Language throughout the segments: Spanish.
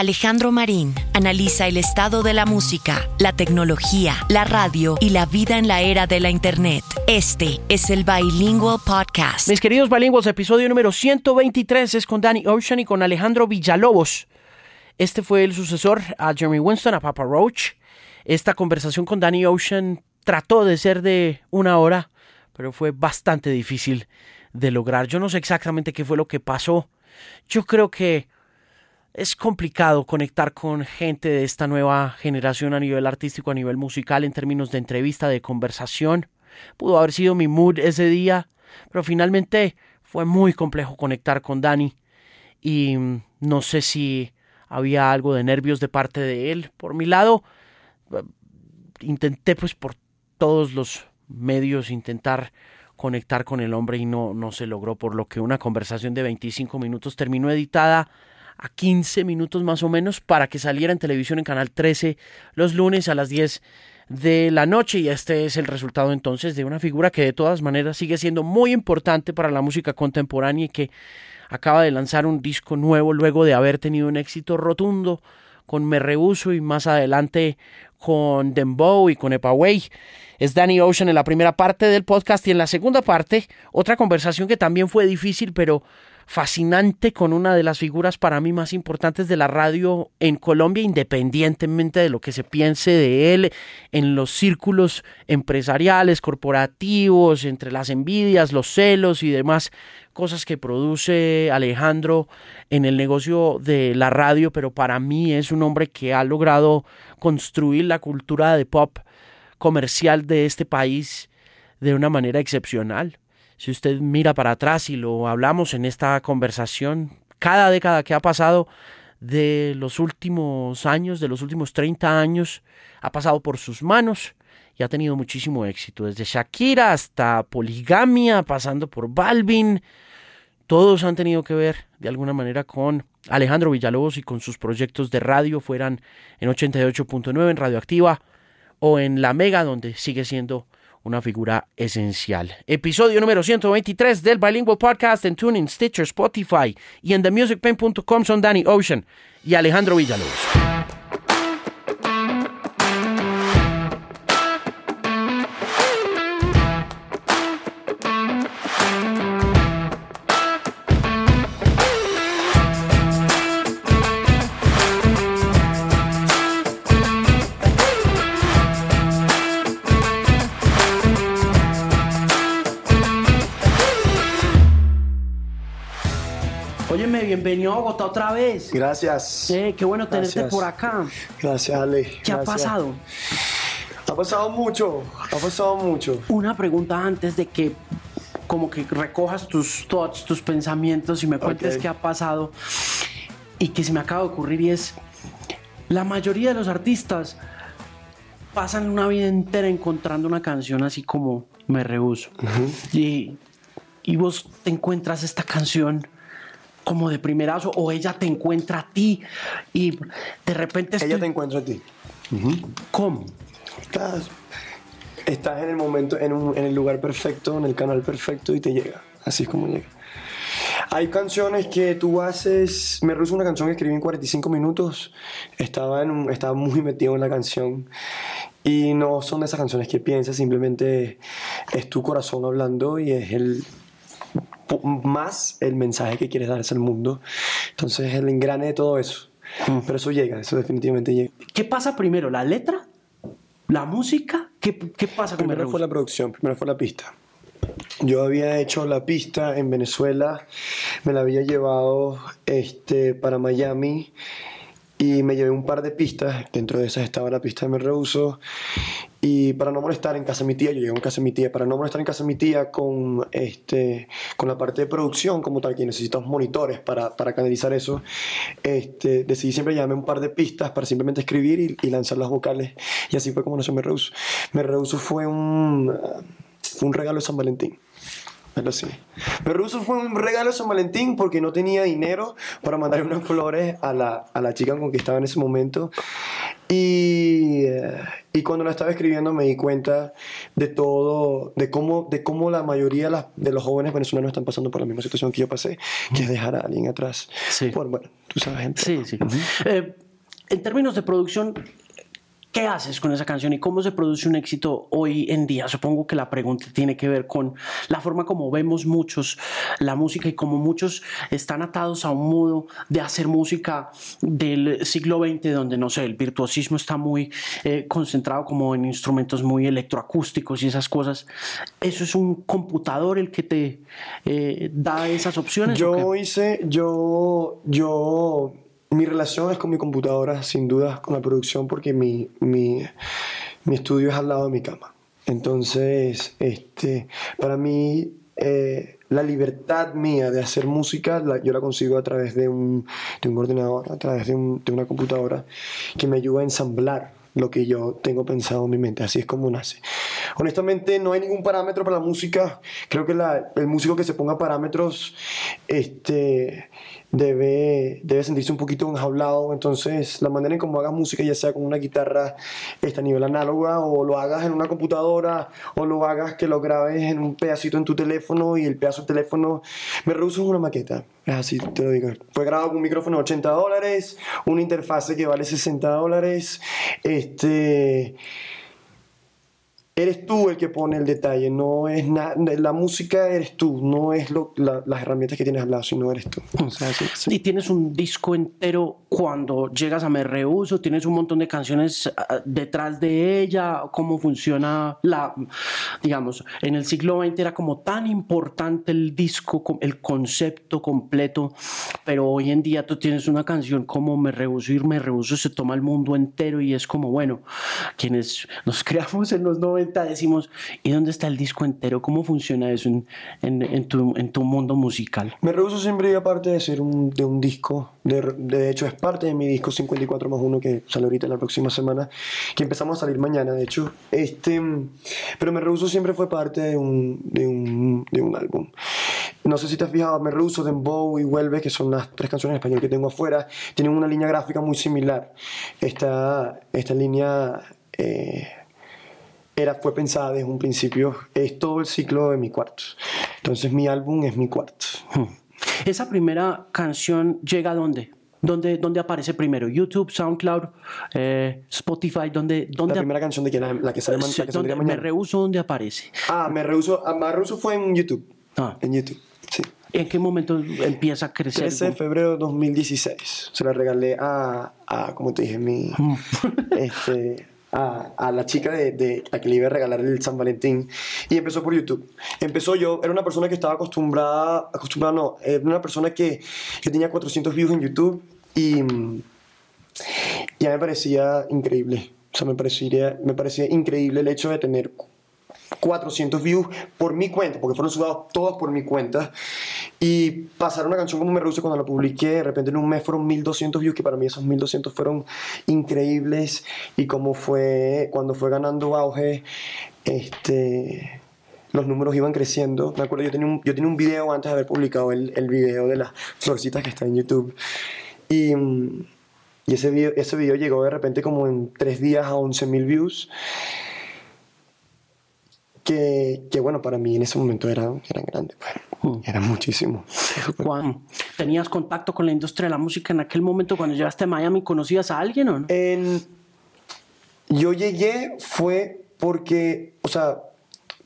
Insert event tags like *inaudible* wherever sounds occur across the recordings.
Alejandro Marín analiza el estado de la música, la tecnología, la radio y la vida en la era de la Internet. Este es el Bilingual Podcast. Mis queridos bilingües, episodio número 123 es con Danny Ocean y con Alejandro Villalobos. Este fue el sucesor a Jeremy Winston, a Papa Roach. Esta conversación con Danny Ocean trató de ser de una hora, pero fue bastante difícil de lograr. Yo no sé exactamente qué fue lo que pasó. Yo creo que es complicado conectar con gente de esta nueva generación a nivel artístico, a nivel musical, en términos de entrevista, de conversación. Pudo haber sido mi mood ese día, pero finalmente fue muy complejo conectar con Dani y mm, no sé si había algo de nervios de parte de él. Por mi lado, eh, intenté pues por todos los medios intentar conectar con el hombre y no, no se logró, por lo que una conversación de 25 minutos terminó editada a 15 minutos más o menos para que saliera en televisión en Canal 13 los lunes a las 10 de la noche y este es el resultado entonces de una figura que de todas maneras sigue siendo muy importante para la música contemporánea y que acaba de lanzar un disco nuevo luego de haber tenido un éxito rotundo con Me Rehuso y más adelante con Dembow y con Epaway. Es Danny Ocean en la primera parte del podcast y en la segunda parte otra conversación que también fue difícil pero fascinante con una de las figuras para mí más importantes de la radio en Colombia, independientemente de lo que se piense de él en los círculos empresariales, corporativos, entre las envidias, los celos y demás cosas que produce Alejandro en el negocio de la radio, pero para mí es un hombre que ha logrado construir la cultura de pop comercial de este país de una manera excepcional. Si usted mira para atrás y lo hablamos en esta conversación, cada década que ha pasado de los últimos años, de los últimos 30 años, ha pasado por sus manos y ha tenido muchísimo éxito, desde Shakira hasta Poligamia, pasando por Balvin, todos han tenido que ver de alguna manera con Alejandro Villalobos y con sus proyectos de radio, fueran en 88.9 en Radioactiva o en La Mega, donde sigue siendo una figura esencial. Episodio número 123 del Bilingual Podcast en TuneIn, Stitcher, Spotify y en TheMusicPain.com son Danny Ocean y Alejandro Villalobos. Bienvenido a Bogotá otra vez. Gracias. Eh, qué bueno tenerte por acá. Gracias, Ale. ¿Qué ha pasado? Ha pasado mucho, ha pasado mucho. Una pregunta antes de que como que recojas tus thoughts, tus pensamientos y me cuentes qué ha pasado y que se me acaba de ocurrir y es la mayoría de los artistas pasan una vida entera encontrando una canción así como Me Rehuso. y, y vos te encuentras esta canción como de primerazo o ella te encuentra a ti y de repente... Ella te encuentra a ti. ¿Cómo? Estás, estás en el momento, en, un, en el lugar perfecto, en el canal perfecto y te llega. Así es como llega. Hay canciones que tú haces. Me rehuso una canción que escribí en 45 minutos. Estaba, en estaba muy *laughs* metido en la canción. Y no son de esas canciones que piensas, simplemente es tu corazón hablando y es el, más el mensaje que quieres dar al mundo. Entonces, el engrane de todo eso. Mm. Pero eso llega, eso definitivamente llega. ¿Qué pasa primero? ¿La letra? ¿La música? ¿Qué, qué pasa Primero fue la producción, primero fue la pista. Yo había hecho la pista en Venezuela, me la había llevado este, para Miami y me llevé un par de pistas, dentro de esas estaba la pista de Me Rehuso, y para no molestar en casa de mi tía, yo llegué en casa de mi tía, para no molestar en casa de mi tía con, este, con la parte de producción como tal, que necesitamos monitores para, para canalizar eso, este, decidí siempre llevarme un par de pistas para simplemente escribir y, lanzar las vocales, y así fue como nació Me Rehuso. Me Rehuso fue un, fue un regalo de San Valentín. Pero sí. Pero eso fue un regalo de San Valentín porque no tenía dinero para mandar unas flores a la, a la chica con que estaba en ese momento. Y, eh, y cuando la estaba escribiendo me di cuenta de todo, de cómo, de cómo la mayoría de, las- de los jóvenes venezolanos están pasando por la misma situación que yo pasé, que es dejar a alguien atrás. Sí. Por, bueno, tú sabes, gente. Sí, sí. Eh, en términos de producción, ¿qué haces con esa canción y cómo se produce un éxito hoy en día? Supongo que la pregunta tiene que ver con la forma como vemos muchos la música y como muchos están atados a un modo de hacer música del siglo XX, donde no sé, el virtuosismo está muy eh, concentrado como en instrumentos muy electroacústicos y esas cosas. ¿Eso es un computador el que te eh, da esas opciones? Yo hice, yo, yo, mi relación es con mi computadora, sin duda, con la producción, porque mi, mi, mi estudio es al lado de mi cama. Entonces, este, para mí, eh, la libertad mía de hacer música, yo la consigo a través de un, de un ordenador, a través de, un- de una computadora, que me ayuda a ensamblar lo que yo tengo pensado en mi mente. Así es como nace. Honestamente, no hay ningún parámetro para la música. Creo que el músico que se ponga parámetros este, debe, debe sentirse un poquito enjaulado. Entonces, la manera en cómo hagas música, ya sea con una guitarra este, a nivel análoga, o lo hagas en una computadora, o lo hagas que lo grabes en un pedacito en tu teléfono y el pedazo del teléfono me en una maqueta. Es así, te lo digo. Fue grabado con un micrófono de 80 dólares, una interfase que vale 60 dólares. Este. Eres tú el que pone el detalle, no es nada. La música eres tú, no es lo- la- las herramientas que tienes al lado, sino eres tú. O sea, sí, sí. Y tienes un disco entero cuando llegas a Me Rehuso, tienes un montón de canciones ah, detrás de ella, cómo funciona la, digamos, en el siglo XX era como tan importante el disco, el concepto completo, pero hoy en día tú tienes una canción como Me Rehuso y Me Rehuso se toma el mundo entero y es como, bueno, quienes nos *laughs* creamos en los 90 decimos, ¿y dónde está el disco entero? ¿Cómo funciona eso en, en- en tu, en tu mundo musical? Me rehuso siempre, y aparte de ser un, de un disco, de, de hecho es parte de mi disco 54 más 1 que sale ahorita la próxima semana, que empezamos a salir mañana, de hecho. Este, pero Me rehuso siempre fue parte de un, de un, de un álbum. No sé si te has fijado, Me rehuso, Dembow y Vuelve, que son las tres canciones en español que tengo afuera, tienen una línea gráfica muy similar. Esta, esta línea... eh, era, fue pensada desde un principio, es todo el ciclo de mi cuarto. Entonces mi álbum es mi cuarto. Esa primera canción llega a dónde? ¿Dónde, dónde aparece primero? ¿YouTube, SoundCloud, eh, Spotify? ¿Dónde, La dónde primera canción de que la, la que sale la que ¿dónde- saldría me mañana. rehuso dónde aparece? Ah, me rehuso. ah, me rehuso fue en YouTube. Ah. En YouTube, sí. ¿En qué momento empieza a crecer? 13 de febrero de 2016. Se la regalé a, a como te dije, mi, *laughs* este, a, a la chica de, de a que le iba a regalar el San Valentín. Y empezó por YouTube. Empezó yo, era una persona que estaba acostumbrada, acostumbrada no, era una persona que, que tenía 400 views en YouTube y ya me parecía increíble. O sea, me parecía, me parecía increíble el hecho de tener 400 views por mi cuenta, porque fueron sudados todos por mi cuenta. Y pasar una canción como Me Rehuso cuando la publiqué, de repente en un mes fueron 1200 views, que para mí esos 1200 fueron increíbles. Y como fue, cuando fue ganando auge, este los números iban creciendo. Me acuerdo, yo tenía un, yo tenía un video antes de haber publicado el, el video de las florcitas que está en YouTube. Y, y ese, video, ese video llegó de repente como en tres días a 11.000 views. Que, que bueno, para mí en ese momento eran, eran grandes. pues. Mm. Eran muchísimos. Juan, ¿tenías contacto con la industria de la música en aquel momento cuando llegaste a Miami? ¿Conocías a alguien o no? En- yo llegué fue porque, o sea,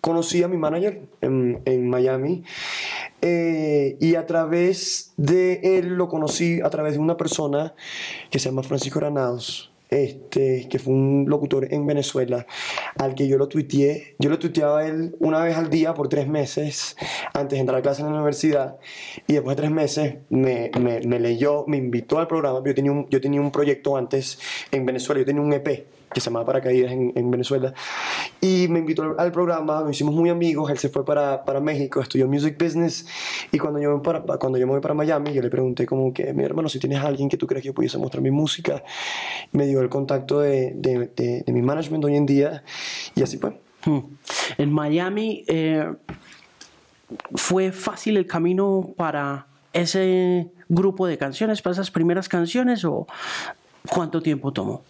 conocí a mi manager en, en Miami eh, y a través de él lo conocí a través de una persona que se llama Francisco Granados. Este, que fue un locutor en Venezuela, al que yo lo tuiteé. Yo lo tuiteaba a él una vez al día por tres meses antes de entrar a clase en la universidad. Y después de tres meses me, me, me leyó, me invitó al programa. Yo tenía, un, yo tenía un proyecto antes en Venezuela, yo tenía un EP que se llamaba Paracaídas en, en Venezuela. Y me invitó al, al programa, nos hicimos muy amigos, él se fue para, para México, estudió Music Business. Y cuando yo, para, cuando yo me voy para Miami, yo le pregunté como que, mi hermano, si tienes a alguien que tú crees que yo pudiese mostrar mi música, me dio el contacto de, de, de- de mi management hoy en día. Y así fue. Mm. En Miami, eh, ¿fue fácil el camino para ese grupo de canciones, para esas primeras canciones o cuánto tiempo tomó?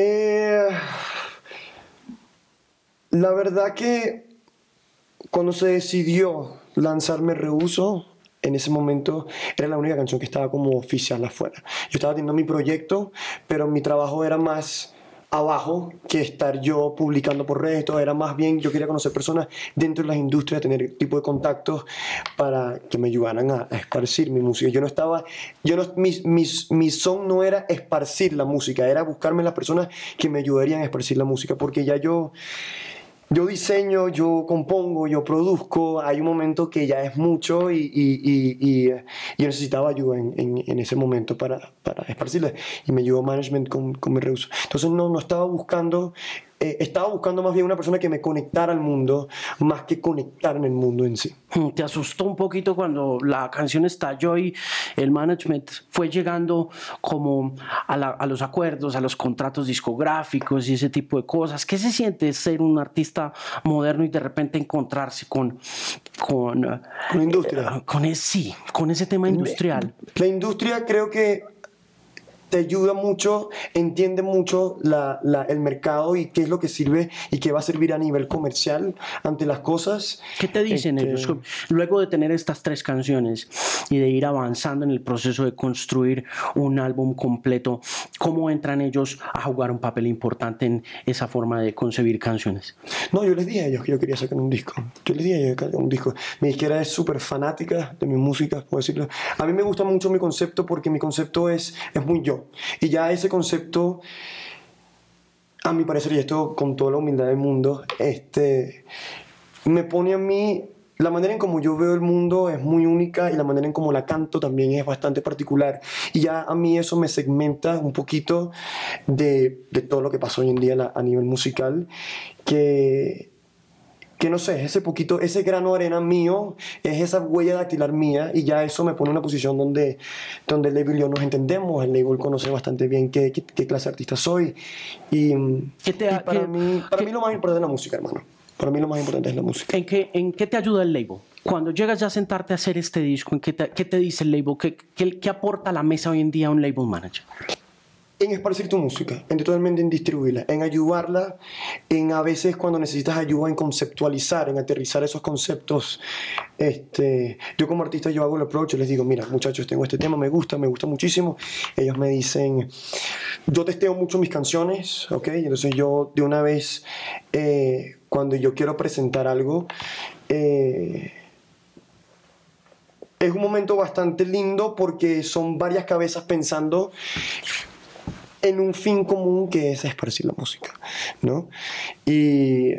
Eh, la verdad que cuando se decidió lanzarme Reuso, en ese momento era la única canción que estaba como oficial afuera. Yo estaba teniendo mi proyecto, pero mi trabajo era más abajo que estar yo publicando por redes, todo era más bien yo quería conocer personas dentro de las industrias, tener tipo de contactos para que me ayudaran a, esparcir mi música. Yo no estaba, yo no, mi, mi, mi son no era esparcir la música, era buscarme las personas que me ayudarían a esparcir la música, porque ya yo yo diseño, yo compongo, yo produzco, hay un momento que ya es mucho y, y, y, y yo necesitaba ayuda en, en, ese momento para, para esparcirla y me ayudó management con, con mi reuso. Entonces no, no estaba buscando eh, estaba buscando más bien una persona que me conectara al mundo, más que conectar en el mundo en sí. Hmm, ¿Te asustó un poquito cuando la canción estalló y el management fue llegando como a, la, a los acuerdos, a los contratos discográficos y ese tipo de cosas? ¿Qué se siente ser un artista moderno y de repente encontrarse con... Con, con la industria. Eh, con ese, sí, con ese tema industrial. La industria creo que te ayuda mucho, entiende mucho la, la, el mercado y qué es lo que sirve y qué va a servir a nivel comercial ante las cosas. ¿Qué te dicen este... ellos? Luego de tener estas tres canciones y de ir avanzando en el proceso de construir un álbum completo, ¿cómo entran ellos a jugar un papel importante en esa forma de concebir canciones? No, yo les dije a ellos que yo quería sacar un disco. Yo les dije a ellos que un disco. Mi disquera es súper fanática de mi música, puedo decirlo. A mí me gusta mucho mi concepto porque mi concepto es, es muy yo. Y ya ese concepto, a mi parecer, y esto con toda la humildad del mundo, este, me pone a mí la manera en como yo veo el mundo es muy única y la manera en como la canto también es bastante particular. Y ya a mí eso me segmenta un poquito de, de todo lo que pasa hoy en día a nivel musical, que que no sé, ese poquito, ese grano de arena mío, es esa huella dactilar mía y ya eso me pone en una posición donde, donde el label y yo nos entendemos, el label conoce bastante bien qué, qué, qué clase de artista soy y, ¿Qué te, y para, mí, para mí lo más importante es la música, hermano. Para mí lo más importante es la música. ¿En qué, en qué te ayuda el label? Cuando llegas ya a sentarte a hacer este disco, ¿en qué te, qué te dice el label? ¿Qué, qué, qué aporta a la mesa hoy en día un label manager? En esparcir tu música, en totalmente en distribuirla, en ayudarla, en a veces cuando necesitas ayuda en conceptualizar, en aterrizar esos conceptos. Este, yo como artista yo hago el approach, les digo, mira muchachos, tengo este tema, me gusta, me gusta muchísimo. Ellos me dicen, yo testeo mucho mis canciones, ¿ok? Entonces yo de una vez, eh, cuando yo quiero presentar algo, eh, es un momento bastante lindo porque son varias cabezas pensando en un fin común que es esparcir la música, ¿no? Y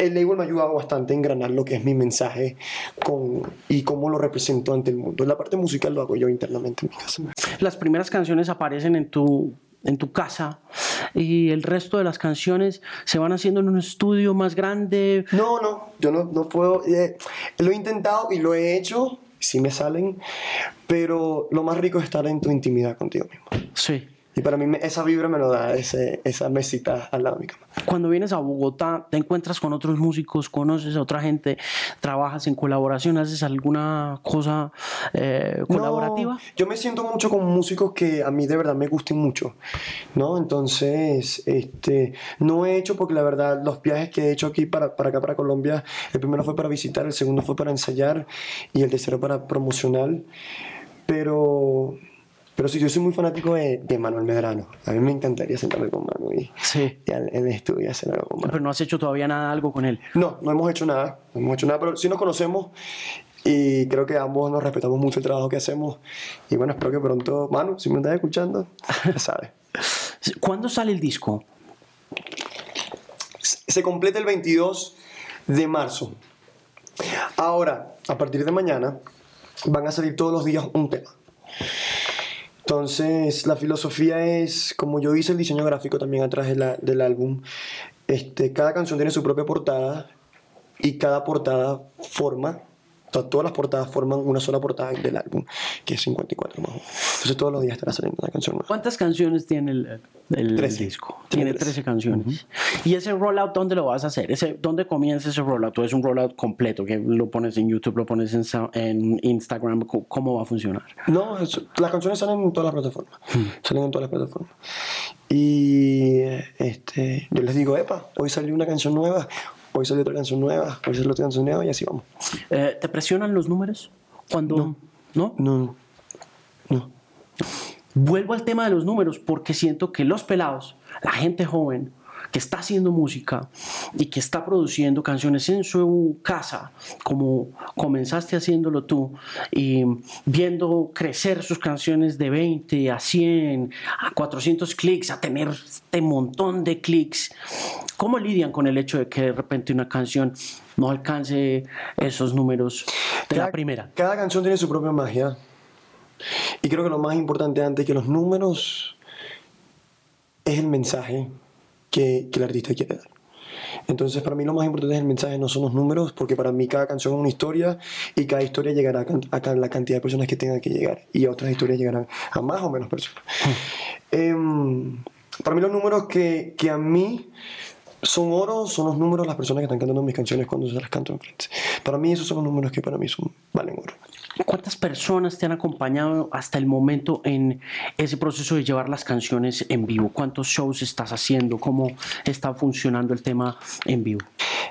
el label me ha ayudado bastante a engranar lo que es mi mensaje con, y cómo lo represento ante el mundo. La parte musical lo hago yo internamente en mi casa. Las primeras canciones aparecen en tu, en tu casa y el resto de las canciones se van haciendo en un estudio más grande. No, no, yo no, no puedo. Eh, lo he intentado y lo he hecho, sí me salen, pero lo más rico es estar en tu intimidad contigo mismo. Sí. Y para mí esa vibra me lo da ese, esa mesita al lado de mi cama. Cuando vienes a Bogotá, te encuentras con otros músicos, conoces a otra gente, trabajas en colaboración, haces alguna cosa eh, colaborativa. No, yo me siento mucho con músicos que a mí de verdad me gusten mucho, ¿no? Entonces, este, no he hecho porque la verdad los viajes que he hecho aquí para, para acá, para Colombia, el primero fue para visitar, el segundo fue para ensayar y el tercero para promocional. Pero pero sí, yo soy muy fanático de, de, Manuel Medrano. A mí me encantaría sentarme con Manu y, sí. y en el estudio hacer algo con Manu. Pero no has hecho todavía nada, algo con él. No, no hemos hecho nada. No hemos hecho nada, pero sí nos conocemos y creo que ambos nos respetamos mucho el trabajo que hacemos. Y bueno, espero que pronto, Manu, si me estás escuchando, ya sabes. *laughs* ¿Cuándo sale el disco? Se completa el 22 de marzo. Ahora, a partir de mañana, van a salir todos los días un tema. Entonces, la filosofía es, como yo hice el diseño gráfico también atrás del álbum, este, cada canción tiene su propia portada y cada portada forma, todas las portadas forman una sola portada del álbum, que es 54 más. Entonces, todos los días estará saliendo una canción nueva. ¿Cuántas canciones tiene el, el 13. disco? Tiene 13 canciones. Uh -huh. ¿Y ese rollout dónde lo vas a hacer? ¿Ese, ¿Dónde comienza ese rollout? ¿O es un rollout completo que lo pones en YouTube, lo pones en, en Instagram? ¿Cómo va a funcionar? No, es, las canciones salen en todas las plataformas. Hmm. Uh -huh. Salen en todas las plataformas. Y este, yo les digo, epa, hoy salió una canción nueva, hoy salió otra canción nueva, hoy salió otra canción nueva y así vamos. Eh, ¿Te presionan los números? Cuando, ¿No? No, no. Vuelvo al tema de los números porque siento que los pelados, la gente joven que está haciendo música y que está produciendo canciones en su casa, como comenzaste haciéndolo tú, y viendo crecer sus canciones de 20 a 100, a 400 clics, a tener este montón de clics, ¿cómo lidian con el hecho de que de repente una canción no alcance esos números de la primera? Cada canción tiene su propia magia. Y creo que lo más importante antes que los números es el mensaje que, que el artista quiere dar. Entonces, para mí lo más importante es el mensaje, no son los números, porque para mí cada canción es una historia y cada historia llegará a, la cantidad de personas que tengan que llegar y otras historias llegarán a más o menos personas. Em, para mí los números que, que a mí son oro, son los números las personas que están cantando mis canciones cuando se las canto enfrente. Para mí esos son los números que para mí son, valen oro. ¿Cuántas personas te han acompañado hasta el momento en ese proceso de llevar las canciones en vivo? ¿Cuántos shows estás haciendo? ¿Cómo está funcionando el tema en vivo?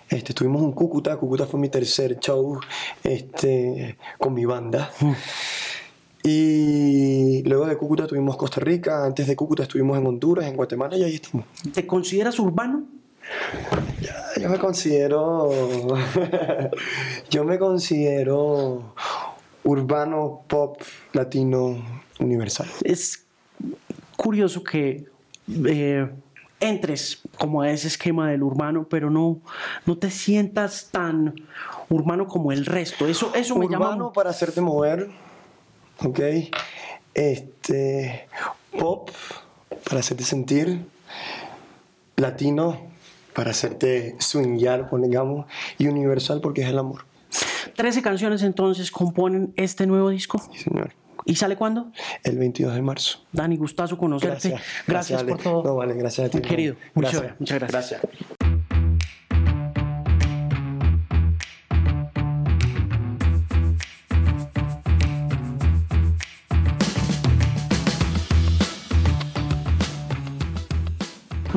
Este, estuvimos en Cúcuta, Cúcuta fue mi tercer show este, con mi banda. Mm. Y luego de Cúcuta tuvimos Costa Rica, antes de Cúcuta estuvimos en Honduras, en Guatemala y ahí estamos. ¿Te consideras urbano? Yo me considero. *laughs* yo me considero urbano, pop, latino, universal. Es curioso que eh, entres como a ese esquema del urbano, pero no, no te sientas tan urbano como el resto. Eso, eso me llama. Urbano para hacerte mover, ¿ok? Este. Pop para hacerte sentir. Latino para hacerte swingar, digamos. Y universal porque es el amor. 13 canciones entonces componen este nuevo disco. Sí, señor. ¿Y sale cuándo? El 22 de marzo. Dani, gustazo conocerte. Gracias, gracias, por todo. No, vale, gracias a ti. Querido, muchas gracias. Muchas gracias.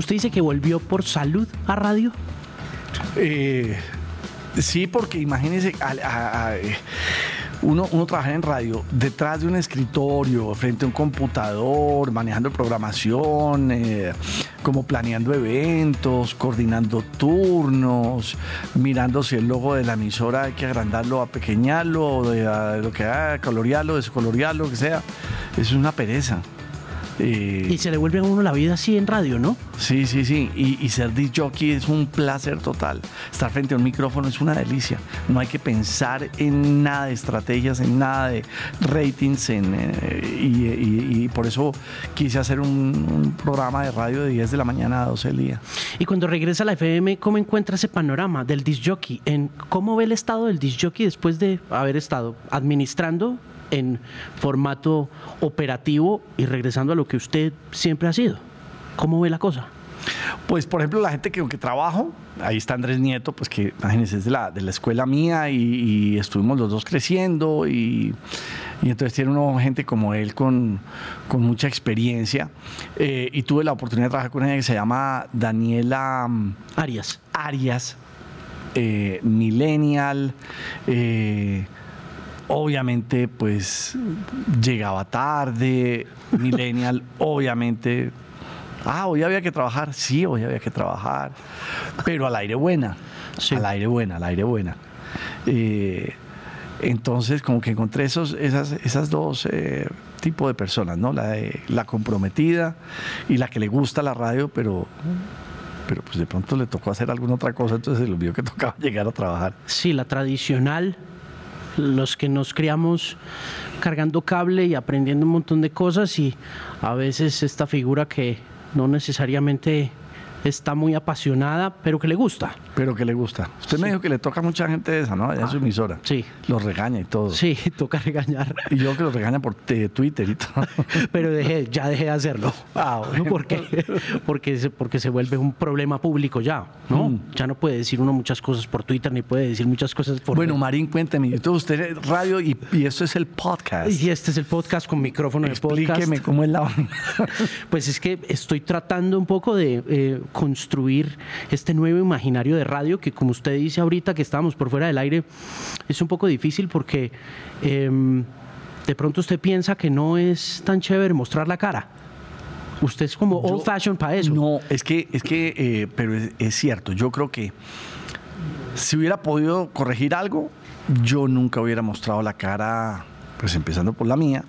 ¿Usted dice que volvió por salud a radio? Eh, Sí, porque imagínense, uno, uno trabaja en radio detrás de un escritorio, frente a un computador, manejando programación, eh, como planeando eventos, coordinando turnos, mirando si el logo de la emisora hay que agrandarlo, apequeñarlo, de, de lo que haga, colorearlo, descolorearlo, lo que sea. Es una pereza. Y se le vuelve a uno la vida así en radio, ¿no? Sí, sí, sí. Y, ser disc jockey es un placer total. Estar frente a un micrófono es una delicia. No hay que pensar en nada de estrategias, en nada de ratings. En, eh, y, por eso quise hacer un, programa de radio de 10 de la mañana a 12 del día. Y cuando regresa a la FM, ¿cómo encuentra ese panorama del disc jockey? En, ¿Cómo ve el estado del disc jockey después de haber estado administrando en formato operativo y regresando a lo que usted siempre ha sido? ¿Cómo ve la cosa? Pues, por ejemplo, la gente que, que trabajo, ahí está Andrés Nieto, pues que imagínense, es de la, de la escuela mía y, estuvimos los dos creciendo y, entonces tiene una gente como él con, mucha experiencia eh, y tuve la oportunidad de trabajar con ella que se llama Daniela mm, Arias. Arias, eh, millennial. Eh, obviamente pues llegaba tarde, millennial, *laughs* obviamente Ah, hoy había que trabajar. Sí, hoy había que trabajar. Pero al aire buena. Al aire buena, al aire buena. Eh, entonces, como que encontré esos, esas, esas dos eh, tipos de personas, ¿no? La, la comprometida y la que le gusta la radio, pero pero pues de pronto le tocó hacer alguna otra cosa, entonces se le olvidó que tocaba *laughs* llegar a trabajar. Sí, la tradicional, los que nos criamos cargando cable y aprendiendo un montón de cosas y a veces esta figura que no necesariamente está muy apasionada, pero que le gusta. Pero que le gusta. Usted me dijo que le toca a mucha gente esa, ¿no? Allá en su emisora. Sí. Los regaña y todo. Sí, *laughs* toca regañar. Y yo que los regaña por Twitter y todo. *laughs* Pero dejé, ya dejé de hacerlo. Ah, *laughs* bueno. porque, porque, se, porque se vuelve un problema público ya, ¿no? Mm. Ya no puede decir uno muchas cosas por Twitter, ni puede decir muchas cosas por... Bueno, Marín, cuénteme. Entonces usted es radio y, y esto es el podcast. y este es el podcast con micrófono de podcast. Explíqueme cómo es la Pues es que estoy tratando un poco de eh, construir este nuevo imaginario de radio que como usted dice ahorita que estábamos por fuera del aire, es un poco difícil porque em, de pronto usted piensa que no es tan chévere mostrar la cara. Usted es como Yo- old fashion para eso. No, es que, es que, eh, pero es, es cierto. Yo creo que si hubiera podido corregir algo, yo nunca hubiera mostrado la cara, pues empezando por la mía,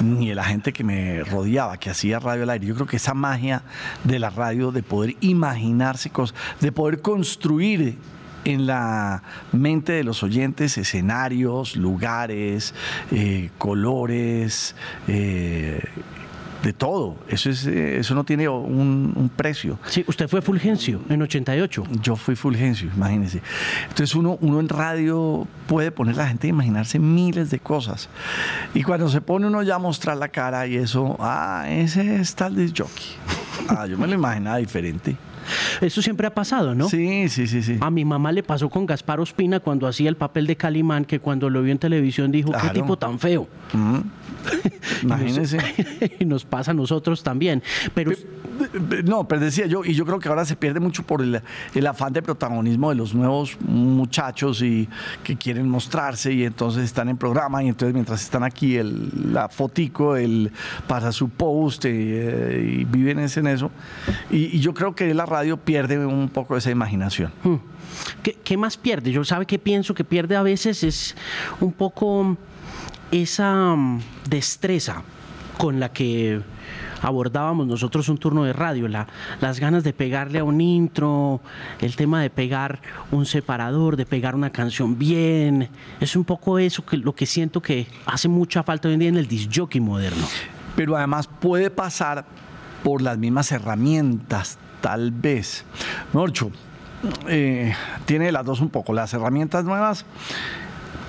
ni de la gente que me rodeaba, que hacía radio al aire. Yo creo que esa magia de la radio, de poder imaginarse cosas, de poder construir en la mente de los oyentes escenarios, lugares, eh, colores, eh, de todo. Eso, es, eh, eso no tiene un, un precio. Sí, usted fue Fulgencio en 88. Yo fui Fulgencio, imagínense. Entonces uno, uno en radio puede poner a la gente a imaginarse miles de cosas. Y cuando se pone uno ya a mostrar la cara y eso, ah, ese es tal de jockey. Ah, yo me lo imaginaba diferente. Eso siempre ha pasado, ¿no? Sí, sí, sí, sí. A mi mamá le pasó con Gaspar Ospina cuando hacía el papel de Calimán, que cuando lo vio en televisión dijo, qué tipo tan feo. Mm. *laughs* Imagínense. *laughs* y nos pasa a nosotros también. Pero No, pero decía yo, y yo creo que ahora se pierde mucho por el, el afán de protagonismo de los nuevos muchachos y que quieren mostrarse y entonces están en programa y entonces mientras están aquí el, la fotico, el pasa su post eh, y viven es en eso. Y, y yo creo que la radio pierde un poco esa imaginación. Hmm. ¿Qué, qué más pierde? Yo sabe que pienso que pierde a veces es un poco esa mm, destreza con la que abordábamos nosotros un turno de radio, la- las ganas de pegarle a un intro, el tema de pegar un separador, de pegar una canción bien, es un poco eso que lo que siento que hace mucha falta hoy en día en el disc jockey moderno. pero además puede pasar por las mismas herramientas, tal vez. Norcho, eh, tiene las dos un poco. Las herramientas nuevas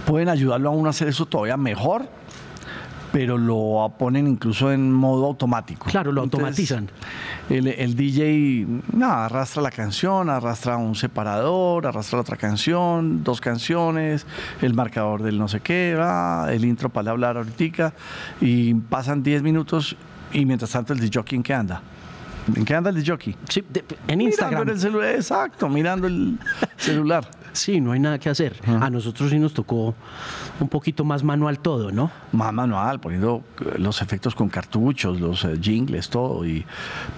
pueden ayudarlo a uno a hacer eso todavía mejor, pero lo ponen incluso en modo automático. Claro, lo automatizan. El, el DJ nada, arrastra la canción, arrastra un separador, arrastra otra canción, dos canciones, el marcador del no sé qué, ah, el intro para hablar ahorita, y pasan 10 minutos y mientras tanto el DJ ¿en qué anda? ¿En qué anda el DJ? Sí, de- en Mirando Instagram. en el celular, exacto, mirando el celular. Sí, no hay nada que hacer. A nosotros sí nos tocó un poquito más manual todo, ¿no? más manual, poniendo eh, los efectos con cartuchos, los eh, jingles, todo. Y,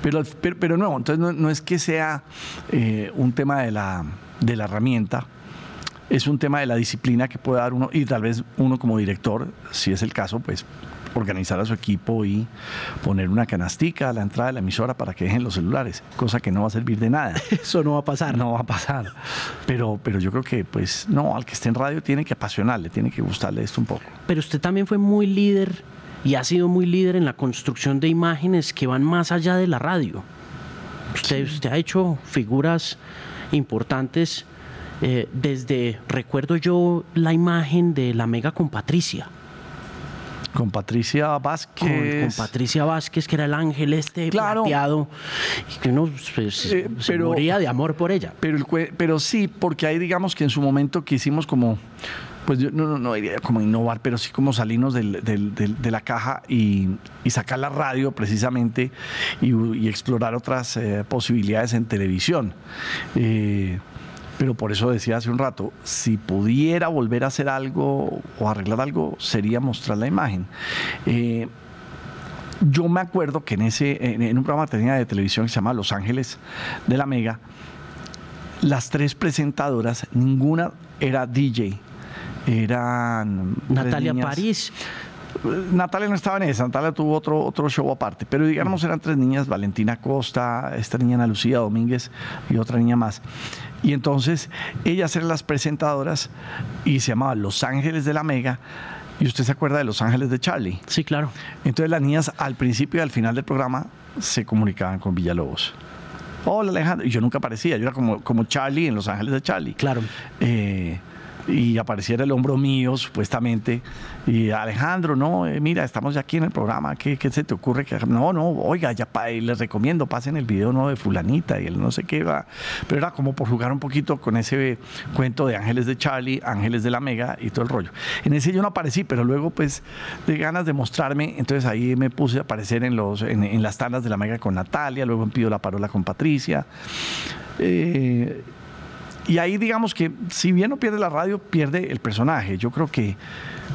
pero, pero, pero no, entonces no, no es que sea eh, un tema de la, de la herramienta, es un tema de la disciplina que puede dar uno, y tal vez uno como director, si es el caso, pues organizar a su equipo y poner una canastica a la entrada de la emisora para que dejen los celulares, cosa que no va a servir de nada. *laughs* Eso no va a pasar. No va a pasar. Pero, pero yo creo que, pues, no, al que esté en radio tiene que apasionarle, tiene que gustarle esto un poco. Pero usted también fue muy líder y ha sido muy líder en la construcción de imágenes que van más allá de la radio. Usted, usted ha hecho figuras importantes eh, desde, recuerdo yo, la imagen de la mega con Patricia. Con Patricia Vázquez. con Patricia Vázquez, que era el ángel este Claro. plateado, y que uno pues, Eh, se pero- moría de amor por ella. Pero, el pero sí, porque ahí digamos que en su momento quisimos como, pues yo no, no, no diría como innovar, pero sí como salirnos del- del- del- de la caja y, y sacar la radio precisamente y, y explorar otras eh, posibilidades en televisión. Eh, pero por eso decía hace un rato, si pudiera volver a hacer algo o arreglar algo, sería mostrar la imagen. Eh, yo me acuerdo que en ese en, un programa que tenía de televisión que se llama Los Ángeles de la Mega, las tres presentadoras, ninguna era DJ. Eran Natalia París, Natalia no estaba en esa, Natalia tuvo otro, otro show aparte, pero digamos eran tres niñas, Valentina Costa, esta niña Ana Lucía Domínguez y otra niña más. Y entonces ellas eran las presentadoras y se llamaba Los Ángeles de la Mega. Y usted se acuerda de Los Ángeles de Charlie. sí, claro. Entonces las niñas al principio y al final del programa se comunicaban con Villalobos. hola Alejandro. Y yo nunca aparecía, yo era como, como Charlie en Los Ángeles de Charlie. Claro. Eh, y apareciera el hombro mío, supuestamente, y Alejandro, no, eh, mira, estamos ya aquí en el programa, ¿qué, qué se te ocurre? que No, no, oiga, ya les recomiendo, pasen el video no de fulanita y él no sé qué va, pero era como por jugar un poquito con ese cuento de Ángeles de Charlie, Ángeles de la Mega y todo el rollo. En ese yo no aparecí, pero luego pues de ganas de mostrarme, entonces ahí me puse a aparecer en, los, en, las tandas de la Mega con Natalia, luego Pido la Parola con Patricia. Eh, y ahí digamos que si bien no pierde la radio, pierde el personaje. Yo creo que,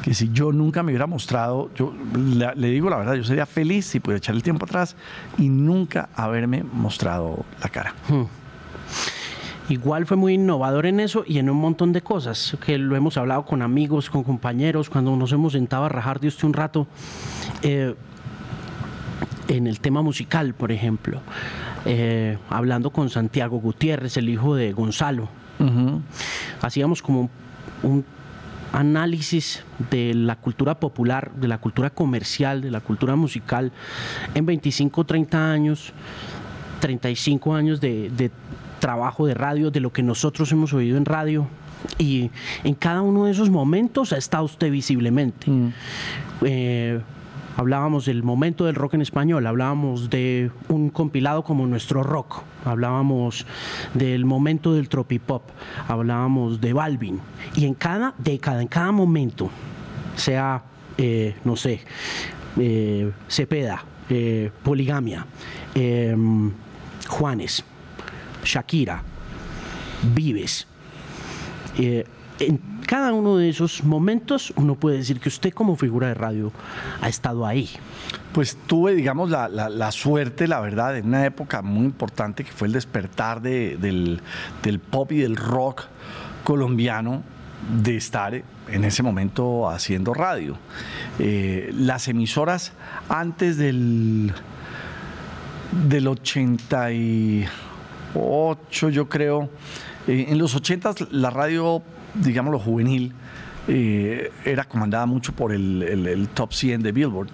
que si yo nunca me hubiera mostrado, yo le, digo la verdad, yo sería feliz si pudiera echar el tiempo atrás y nunca haberme mostrado la cara. Hmm. Igual fue muy innovador en eso y en un montón de cosas, que lo hemos hablado con amigos, con compañeros, cuando nos hemos sentado a rajar de usted un rato. Eh, en el tema musical, por ejemplo, eh, hablando con Santiago Gutiérrez, el hijo de Gonzalo, Hacíamos como un, análisis de la cultura popular, de la cultura comercial, de la cultura musical en 25, 30 años, 35 años de, trabajo de radio, de lo que nosotros hemos oído en radio. Y en cada uno de esos momentos ha estado usted visiblemente. Mm. Eh, hablábamos del momento del rock en español, hablábamos de un compilado como nuestro rock, hablábamos del momento del tropipop, hablábamos de Balvin. Y en cada década, en cada momento, sea, eh, no sé, eh, Cepeda, eh, Poligamia, em, Juanes, Shakira, Vives, en cada uno de esos momentos uno puede decir que usted como figura de radio ha estado ahí. Pues tuve, digamos, la, suerte, la verdad, en una época muy importante que fue el despertar del, pop y del rock colombiano de estar en ese momento haciendo radio. Eh, las emisoras antes del, del 88, yo creo, eh, en los 80 la radio digámoslo, juvenil, eh, era comandada mucho por el, top 100 de Billboard.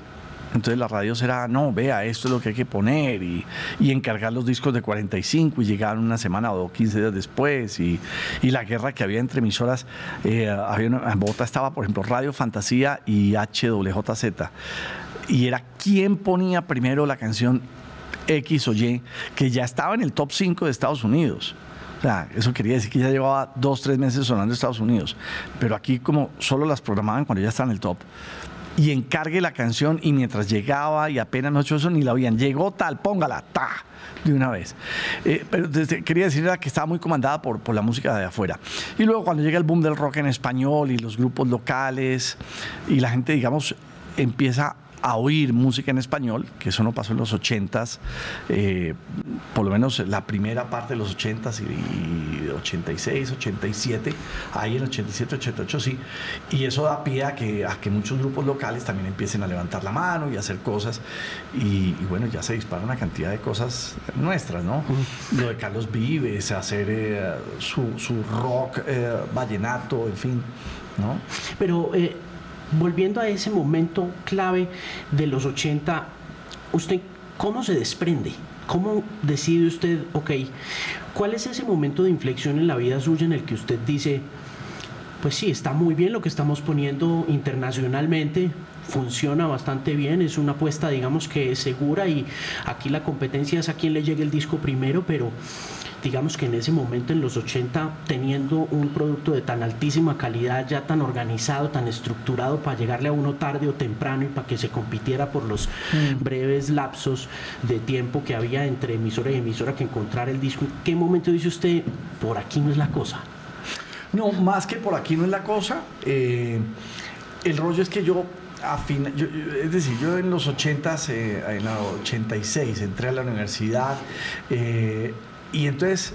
Entonces la radio era, no, vea, esto es lo que hay que poner y, encargar los discos de 45 y llegar una semana o 15 días después y, la guerra que había entre emisoras. Eh, en Bogotá estaba, por ejemplo, Radio Fantasía y HWJZ. Y era quién ponía primero la canción X o Y, que ya estaba en el top 5 de Estados Unidos eso quería decir que ya llevaba dos, tres meses sonando en Estados Unidos. Pero aquí como solo las programaban cuando ya estaba en el top. Y encargue la canción y mientras llegaba y apenas no hecho eso ni la oían. Llegó tal, póngala, ta, de una vez. Eh, pero quería decir que estaba muy comandada por, por la música de afuera. Y luego cuando llega el boom del rock en español y los grupos locales y la gente, digamos, empieza a oír música en español, que eso no pasó en los 80s, eh, por lo menos la primera parte de los 80s y, 86, 87, ahí en 87, 88 sí, y eso da pie a que, a que muchos grupos locales también empiecen a levantar la mano y a hacer cosas, y, bueno, ya se dispara una cantidad de cosas nuestras, ¿no? Lo de Carlos Vives, hacer eh, su, su, rock eh, vallenato, en fin, ¿no? Pero volviendo a ese momento clave de los 80, ¿usted cómo se desprende? ¿Cómo decide usted, ok, cuál es ese momento de inflexión en la vida suya en el que usted dice, pues sí, está muy bien lo que estamos poniendo internacionalmente, funciona bastante bien, es una apuesta digamos que es segura y aquí la competencia es a quien le llegue el disco primero, pero digamos que en ese momento, en los 80, teniendo un producto de tan altísima calidad, ya tan organizado, tan estructurado para llegarle a uno tarde o temprano y para que se compitiera por los mm. breves lapsos de tiempo que había entre emisora y emisora que encontrar el disco, ¿qué momento dice usted, por aquí no es la cosa? No, más que por aquí no es la cosa, eh, el rollo es que yo a fin, es decir, yo en los 80, eh, en la 86, entré a la universidad, eh, y entonces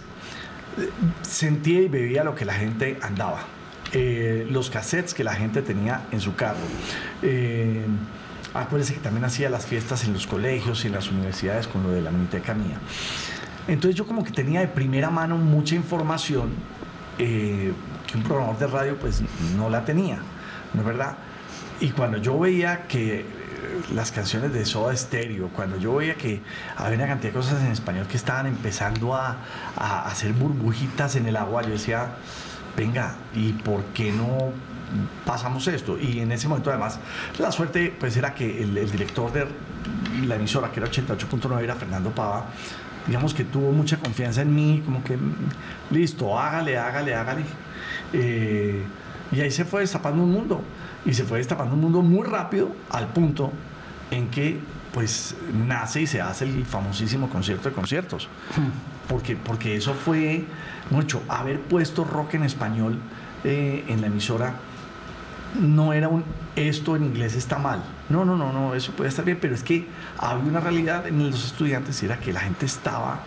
sentía y bebía lo que la gente andaba. Eh, los cassettes que la gente tenía en su carro. Eh, acuérdense que también hacía las fiestas en los colegios y en las universidades con lo de la miniteca mía. Entonces yo como que tenía de primera mano mucha información eh, que un programador de radio pues no la tenía, ¿no es verdad? Y cuando yo veía que las canciones de Soda Stereo, cuando yo veía que había una cantidad de cosas en español que estaban empezando a, hacer burbujitas en el agua, yo decía, venga, ¿y por qué no pasamos esto? Y en ese momento además la suerte pues era que el, el director de la emisora, que era 88.9, era Fernando Pava, digamos que tuvo mucha confianza en mí, como que, listo, hágale, hágale, hágale. Eh, y ahí se fue destapando un mundo. Y se fue destapando un mundo muy rápido al punto en que pues nace y se hace el famosísimo concierto de conciertos. Porque, porque eso fue mucho. Haber puesto rock en español eh, en la emisora no era un esto en inglés está mal. No, no, no, no, eso puede estar bien, pero es que había una realidad en los estudiantes y era que la gente estaba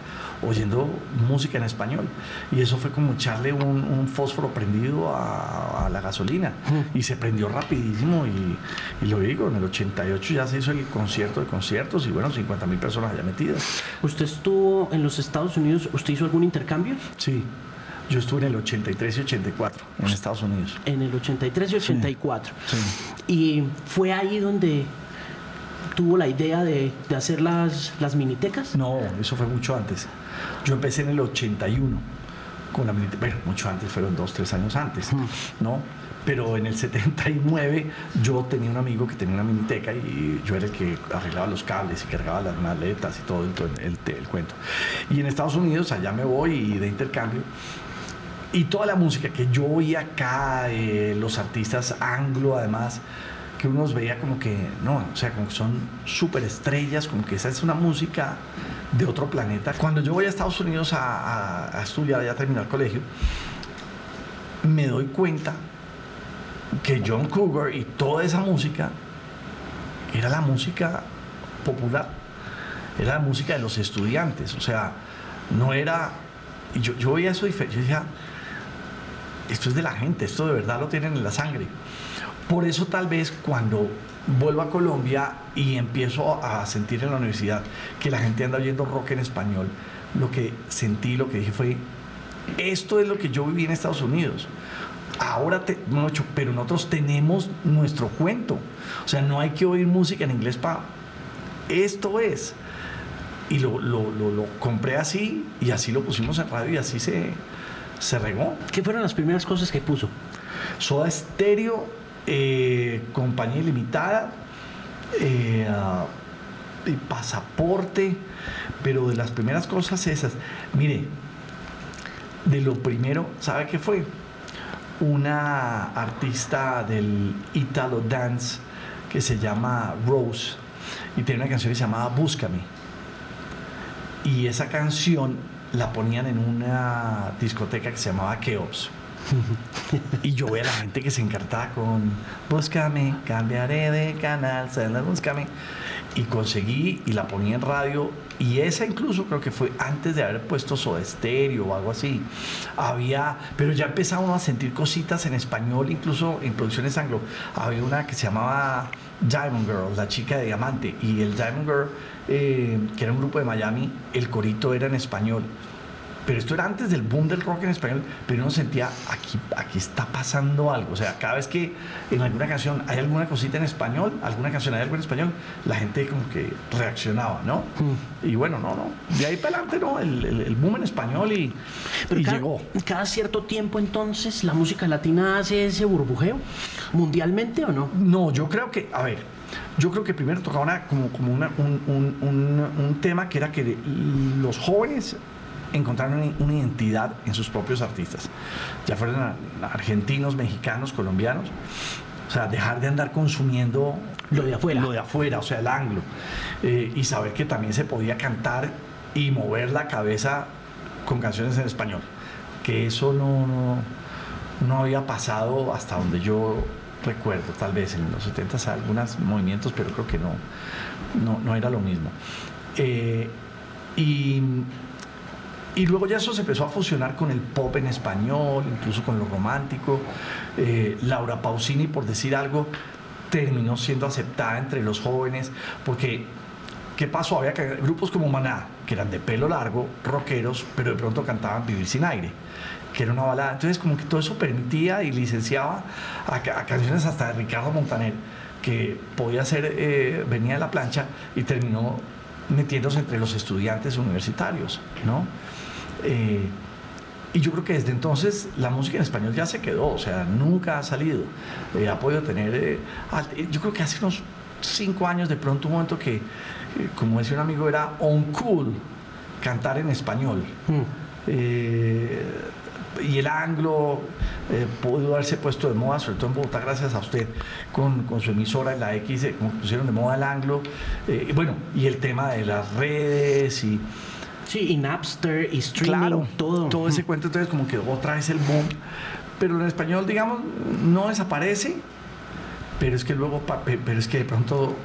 oyendo música en español. Y eso fue como echarle un, un fósforo prendido a, a la gasolina. Y se prendió rapidísimo. Y, y, lo digo, en el 88 ya se hizo el concierto de conciertos y bueno, 50 mil personas allá metidas. ¿Usted estuvo en los Estados Unidos? ¿Usted hizo algún intercambio? Sí. Yo estuve en el 83 y 84 en Estados Unidos. En el 83 y 84. Sí. Y fue ahí donde tuvo la idea de, de, hacer las, las minitecas? No, eso fue mucho antes. Yo empecé en el 81 con la miniteca. Bueno, mucho antes, fueron dos, tres años antes, ¿no? Pero en el 79 yo tenía un amigo que tenía una miniteca y yo era el que arreglaba los cables y cargaba las maletas y todo el, el, el cuento. Y en Estados Unidos, allá me voy y de intercambio. Y toda la música que yo oía acá, eh, los artistas anglo además, que uno veía como que, no, o sea, como que son súper estrellas, como que esa es una música de otro planeta. Cuando yo voy a Estados Unidos a, a, a estudiar, ya terminar el colegio, me doy cuenta que John Cougar y toda esa música era la música popular, era la música de los estudiantes, o sea, no era... Yo, yo veía eso diferente, yo decía, esto es de la gente, esto de verdad lo tienen en la sangre. Por eso tal vez cuando vuelvo a Colombia y empiezo a sentir en la universidad que la gente anda oyendo rock en español, lo que sentí, lo que dije fue, esto es lo que yo viví en Estados Unidos. Ahora, te, mucho, pero nosotros tenemos nuestro cuento. O sea, no hay que oír música en inglés para... Esto es. Y lo, lo, lo, lo compré así y así lo pusimos en radio y así se, se regó. ¿Qué fueron las primeras cosas que puso? Soda Stereo, eh, Compañía Ilimitada, eh, y Pasaporte, pero de las primeras cosas esas, mire, de lo primero, ¿sabe qué fue? Una artista del Italo Dance que se llama Rose y tiene una canción que se llamaba Búscame. Y esa canción la ponían en una discoteca que se llamaba Keops. *laughs* y yo veía a la gente que se encartaba con Búscame, cambiaré de canal, búscame. Y conseguí y la ponía en radio. Y esa incluso creo que fue antes de haber puesto Soda Stereo o algo así. Había, pero ya empezaba uno a sentir cositas en español, incluso en producciones anglo. Había una que se llamaba Diamond Girl, la chica de diamante. Y el Diamond Girl, eh, que era un grupo de Miami, el corito era en español pero esto era antes del boom del rock en español, pero uno sentía, aquí, aquí está pasando algo. O sea, cada vez que en alguna canción hay alguna cosita en español, alguna canción hay algo en español, la gente como que reaccionaba, ¿no? Mm. Y bueno, no, no. De ahí para adelante, ¿no? El, el, el boom en español y, y cada, llegó. Cada cierto tiempo entonces la música latina hace ese burbujeo, mundialmente o no? No, yo creo que, a ver, yo creo que primero tocaba una, como, como una, un, un, un, un, tema que era que los jóvenes encontraron una identidad en sus propios artistas, ya fueran argentinos, mexicanos, colombianos. O sea, dejar de andar consumiendo lo de afuera, lo de afuera o sea, el anglo. Eh, y saber que también se podía cantar y mover la cabeza con canciones en español. Que eso no, no, no había pasado hasta donde yo recuerdo, tal vez en los 70 algunos movimientos, pero creo que no, no, no era lo mismo. Eh, y y luego ya eso se empezó a fusionar con el pop en español, incluso con lo romántico. Eh, Laura Pausini, por decir algo, terminó siendo aceptada entre los jóvenes, porque ¿qué pasó? Había grupos como Maná, que eran de pelo largo, rockeros, pero de pronto cantaban Vivir sin aire, que era una balada. Entonces como que todo eso permitía y licenciaba a, canciones hasta de Ricardo Montaner que podía ser, eh, venía de la plancha y terminó metiéndose entre los estudiantes universitarios, ¿no? Eh, y yo creo que desde entonces la música en español ya se quedó, o sea, nunca ha salido. Eh, ha podido tener, yo creo que hace unos cinco años de pronto un momento que, como decía un amigo, era on cool cantar en español. Mm y el anglo eh, pudo haberse puesto de moda, sobre todo en Bogotá, gracias a usted, con, su emisora en la X, eh, como pusieron de moda el anglo. Eh, bueno, y el tema de las redes y. Sí, y Napster y streaming, todo. Todo ese cuento, entonces, como que otra vez el boom. Pero en español, digamos, no desaparece, pero es que luego, pero es que de pronto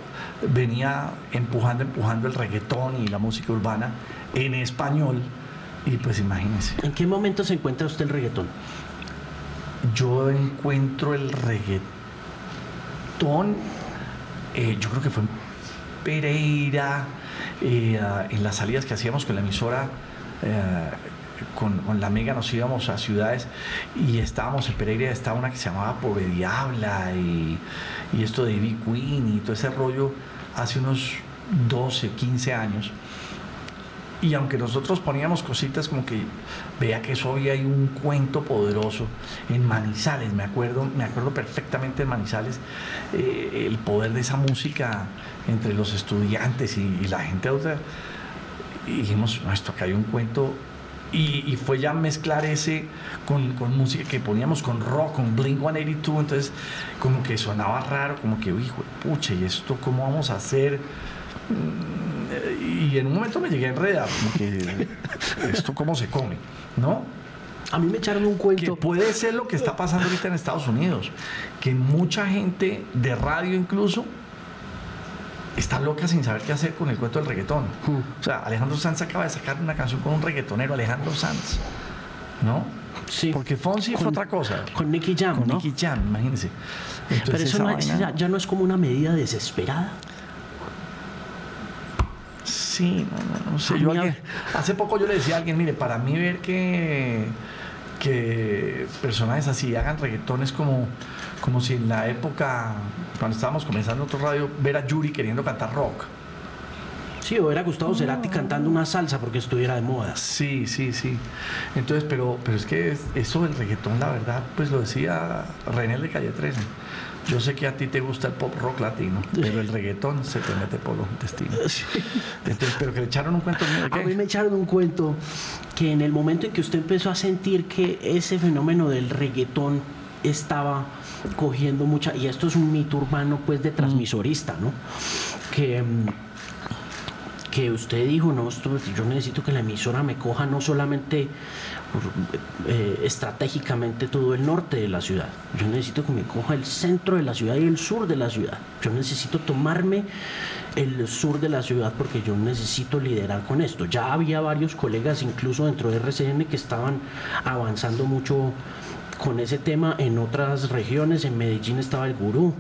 venía empujando, empujando el reggaetón y la música urbana en español y pues imagínese. ¿En qué momento se encuentra usted el reggaetón? Yo encuentro el reggaetón, eh, yo creo que fue en Pereira, eh, en las salidas que hacíamos con la emisora. Eh, con, la Mega nos íbamos a ciudades y estábamos en Pereira, estaba una que se llamaba Pobre Diabla y, y esto de Ivy Queen y todo ese rollo hace unos 12, 15 años y aunque nosotros poníamos cositas como que vea que eso había ahí un cuento poderoso en Manizales, me acuerdo, me acuerdo perfectamente en Manizales, eh, el poder de esa música entre los estudiantes y, la gente otra. Y dijimos, no, esto acá hay un cuento. Y, fue ya mezclar ese con, música que poníamos con rock, con Blink 182, entonces como que sonaba raro, como que, hijo pucha, ¿y esto cómo vamos a hacer? y en un momento me llegué a enredar, porque *laughs* esto cómo se come, ¿no? A mí me echaron un cuento. Que puede ser lo que está pasando ahorita en Estados Unidos, que mucha gente de radio incluso está loca sin saber qué hacer con el cuento del reggaetón. Hmm. O sea, Alejandro Sanz acaba de sacar una canción con un reggaetonero, Alejandro Sanz, ¿no? Sí. Porque Fonsi fue otra cosa. Con Nicky Jam, con Nicky Jam, imagínense. Pero eso ya, ya, no es como una medida desesperada. Sí, no, no, sé. Yo hace poco yo le decía a alguien, mire, para mí ver que, que personajes así hagan reggaetones como, como si en la época, cuando estábamos comenzando otro radio, ver a Yuri queriendo cantar rock. Sí, o era Gustavo Cerati cantando una salsa porque estuviera de moda. Sí, sí, sí. Entonces, pero, pero es que eso del reggaetón, la verdad, pues lo decía René de Calle 13 yo sé que a ti te gusta el pop rock latino, pero el reggaetón se te mete por los intestinos. *laughs* Entonces, pero que le echaron un cuento. A mí me echaron un cuento que en el momento en que usted empezó a sentir que ese fenómeno del reggaetón estaba cogiendo mucha, y esto es un mito urbano pues de transmisorista, ¿no? Que mm, que usted dijo, no, yo necesito que la emisora me coja no solamente eh, estratégicamente todo el norte de la ciudad, yo necesito que me coja el centro de la ciudad y el sur de la ciudad. Yo necesito tomarme el sur de la ciudad porque yo necesito liderar con esto. Ya había varios colegas, incluso dentro de RCN, que estaban avanzando mucho con ese tema en otras regiones. En Medellín estaba el gurú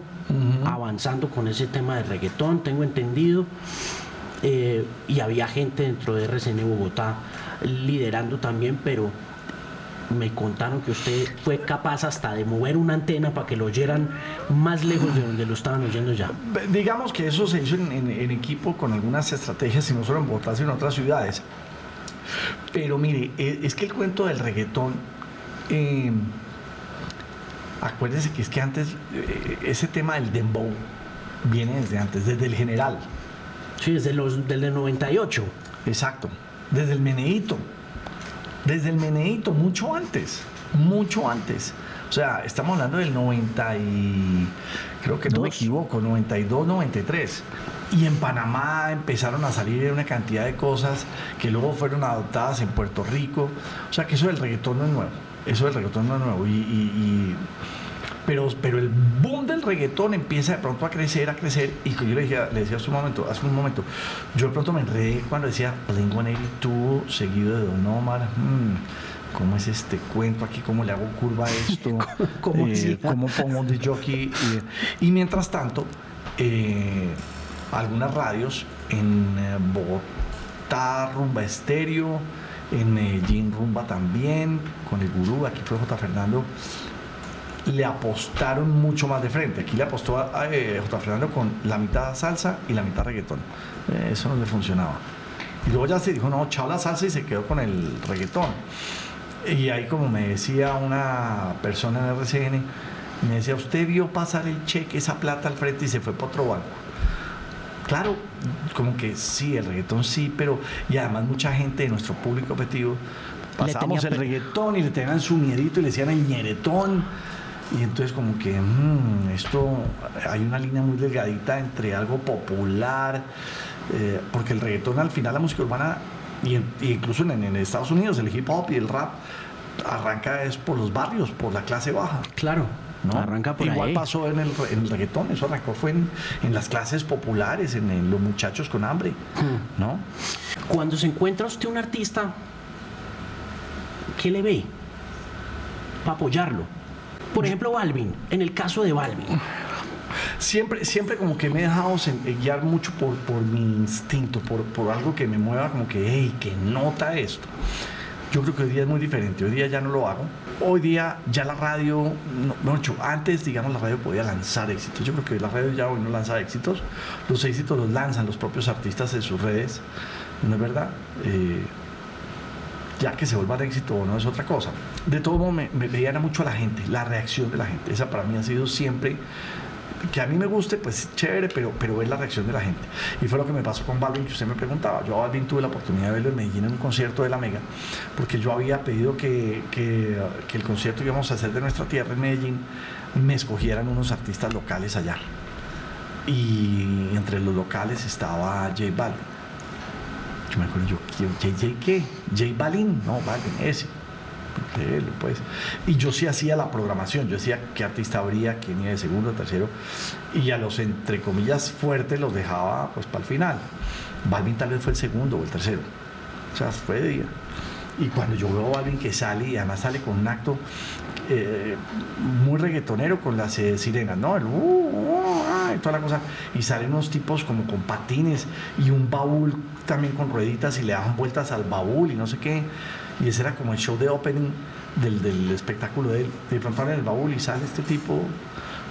avanzando con ese tema de reggaetón, tengo entendido. Eh, y había gente dentro de RCN Bogotá liderando también, pero me contaron que usted fue capaz hasta de mover una antena para que lo oyeran más lejos de donde lo estaban oyendo ya. Digamos que eso se hizo en, equipo con algunas estrategias, y no solo en Bogotá, sino en otras ciudades. Pero mire, e, es que el cuento del reggaetón, eh, acuérdese que es que antes, eh, ese tema del dembow viene desde antes, desde el general. Sí, desde, los, desde el 98. Exacto, desde el Meneito. Desde el Meneito, mucho antes, mucho antes. O sea, estamos hablando del 90 y creo que no me equivoco, 92, 93. Y en Panamá empezaron a salir una cantidad de cosas que luego fueron adoptadas en Puerto Rico. O sea, que eso del reggaetón no es nuevo. Eso del reggaetón no es nuevo. y pero, pero el boom del reggaetón empieza de pronto a crecer, a crecer, y yo le, decía, le decía hace un momento, hace un momento, yo de pronto me enredé cuando decía Blink 182 seguido de Don Omar, hmm, ¿cómo es este cuento aquí? ¿Cómo le hago curva a esto? *laughs* ¿Cómo, eh, ¿Cómo pongo de jockey? y mientras tanto, eh, algunas radios en eh, Bogotá, Rumba Estéreo, en Medellín Rumba también, con el gurú, aquí fue J. Fernando, le apostaron mucho más de frente. Aquí le apostó a, eh, J. Fernando con la mitad salsa y la mitad reggaetón. Eh, eso no le funcionaba. Y luego ya se dijo, no, chao la salsa y se quedó con el reggaetón. Y ahí como me decía una persona en RCN, me decía, usted vio pasar el cheque, esa plata al frente y se fue para otro banco. Claro, como que sí, el reggaetón sí, pero y además mucha gente de nuestro público objetivo pasábamos el reggaetón y le tenían su miedito y le decían el ñeretón. Y entonces como que mm, esto hay una línea muy delgadita entre algo popular, eh, porque el reggaetón al final la música urbana, y, incluso en, Estados Unidos el hip hop y el rap, arranca es por los barrios, por la clase baja. Claro. ¿No? Arranca por Igual pasó en el, en reggaetón, eso arrancó fue en, las clases populares, en, los muchachos con hambre, hmm. ¿no? Cuando se encuentra usted un artista, ¿qué le ve? Para apoyarlo. Por ejemplo, Balvin, en el caso de Balvin. Siempre, siempre como que me he dejado guiar mucho por, por mi instinto, por, por algo que me mueva como que, hey, que nota esto. Yo creo que hoy día es muy diferente, hoy día ya no lo hago. Hoy día ya la radio, no, no antes digamos la radio podía lanzar éxitos. Yo creo que la radio ya hoy no lanza éxitos. Los éxitos los lanzan los propios artistas en sus redes, ¿no es verdad? Eh, ya que se vuelva de éxito o no es otra cosa. De todo modo me, me mucho a la gente, la reacción de la gente. Esa para mí ha sido siempre que a mí me guste, pues chévere, pero, pero ver la reacción de la gente. Y fue lo que me pasó con Balvin, que usted me preguntaba. Yo a Balvin tuve la oportunidad de verlo en Medellín en un concierto de la Mega, porque yo había pedido que, que, que el concierto que íbamos a hacer de nuestra tierra en Medellín me escogieran unos artistas locales allá. Y entre los locales estaba J Balvin. Yo me acuerdo, yo, ¿J, qué? ¿J Balvin? No, Balvin, ese pues. Y yo sí hacía la programación, yo decía qué artista habría, quién iba de segundo, tercero, y a los entre comillas fuertes los dejaba pues para el final. Balvin tal vez fue el segundo o el tercero. O sea, fue de día. Y cuando yo veo a Balvin que sale, y además sale con un acto eh, muy reggaetonero con las eh, sirenas, ¿no? El uh, uh, ah, y toda la cosa. Y salen unos tipos como con patines y un baúl también con rueditas y le daban vueltas al baúl y no sé qué. Y ese era como el show de opening del, espectáculo de él. De pronto en el baúl y sale este tipo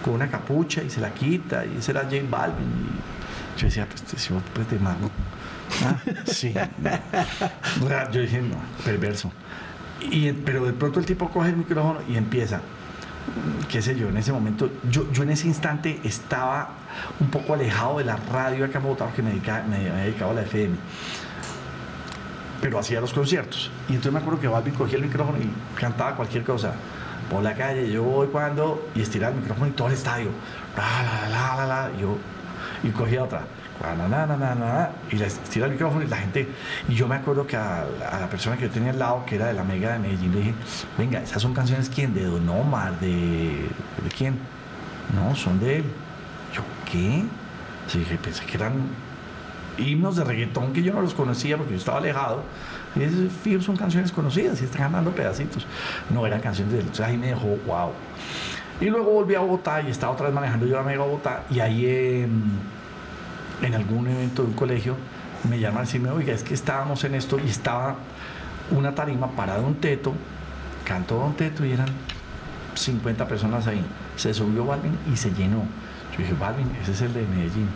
con una capucha y se la quita, y ese era Jane Balvin. Y yo decía, pues este pues de mago. Ah, sí. Yo dije, no, perverso. Y, pero de pronto el tipo coge el micrófono y empieza. Qué sé yo, en ese momento, yo, yo en ese instante estaba un poco alejado de la radio acá en Bogotá, que me, dedicaba, me, me dedicaba a la FM pero hacía los conciertos. Y entonces me acuerdo que Balvin cogía el micrófono y cantaba cualquier cosa. Por la calle, yo voy cuando, y estiraba el micrófono y todo el estadio. La, la, la, la, y yo, y cogía otra. y le estira el micrófono y la gente. Y yo me acuerdo que a, la persona que yo tenía al lado, que era de la Mega de Medellín, le dije: Venga, esas son canciones, ¿quién? De Don Omar, de. ¿De quién? No, son de él. Yo, ¿qué? Sí, dije, pensé que eran himnos de reggaetón que yo no los conocía porque yo estaba alejado. Y esos son canciones conocidas y están ganando pedacitos. No eran canciones de él. Entonces ahí me dejó, wow. Y luego volví a Bogotá y estaba otra vez manejando yo a Mega Bogotá. Y ahí en, en algún evento de un colegio me llaman a decirme, oiga, es que estábamos en esto y estaba una tarima para Don Teto, cantó Don Teto y eran 50 personas ahí. Se subió Balvin y se llenó. Yo dije, Balvin, ese es el de Medellín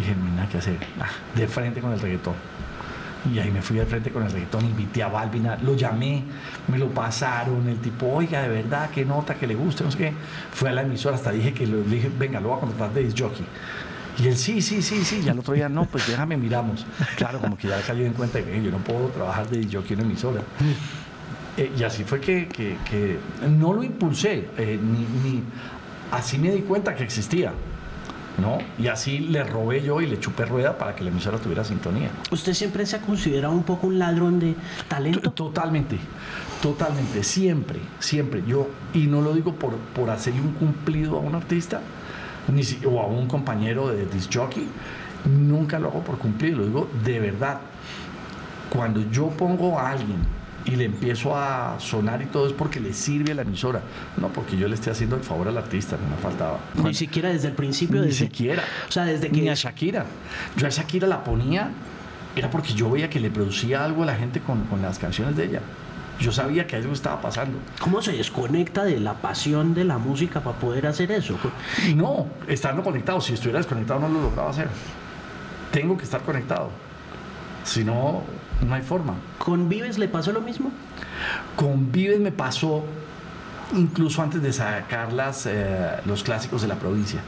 dije, nada que hacer, ah, de frente con el reggaetón. Y ahí me fui de frente con el reggaetón, invité a Balvina, lo llamé, me lo pasaron, el tipo, oiga, de verdad, qué nota, que le guste, no sé qué. Fui a la emisora, hasta dije que lo, le dije, venga, lo voy a contratar de disc jockey. Y él, sí, sí, sí, sí. Y al otro día, no, pues déjame, miramos. Claro, como que ya cayó en cuenta que yo no puedo trabajar de jockey en emisora. Eh, y así fue que, que, no lo impulsé, eh, ni, ni, así me di cuenta que existía. ¿No? Y así le robé yo y le chupé rueda para que la emisora tuviera sintonía. ¿Usted siempre se ha considerado un poco un ladrón de talento? Totalmente, totalmente, siempre, siempre. Yo, y no lo digo por, por hacerle un cumplido a un artista ni o a un compañero de disc jockey, nunca lo hago por cumplir, lo digo de verdad. Cuando yo pongo a alguien y le empiezo a sonar y todo es porque le sirve a la emisora, no porque yo le esté haciendo el favor al artista, no me faltaba. Ni siquiera desde el principio. Ni siquiera. O sea, desde que... Ni a Shakira. Yo a Shakira la ponía, era porque yo veía que le producía algo a la gente con, con las canciones de ella. Yo sabía que algo estaba pasando. ¿Cómo se desconecta de la pasión de la música para poder hacer eso? No, estando conectado, si estuviera desconectado no lo lograba hacer. Tengo que estar conectado. Si no, no hay forma. ¿Con Vives le pasó lo mismo? Con Vives me pasó incluso antes de sacar las, eh, los clásicos de la provincia.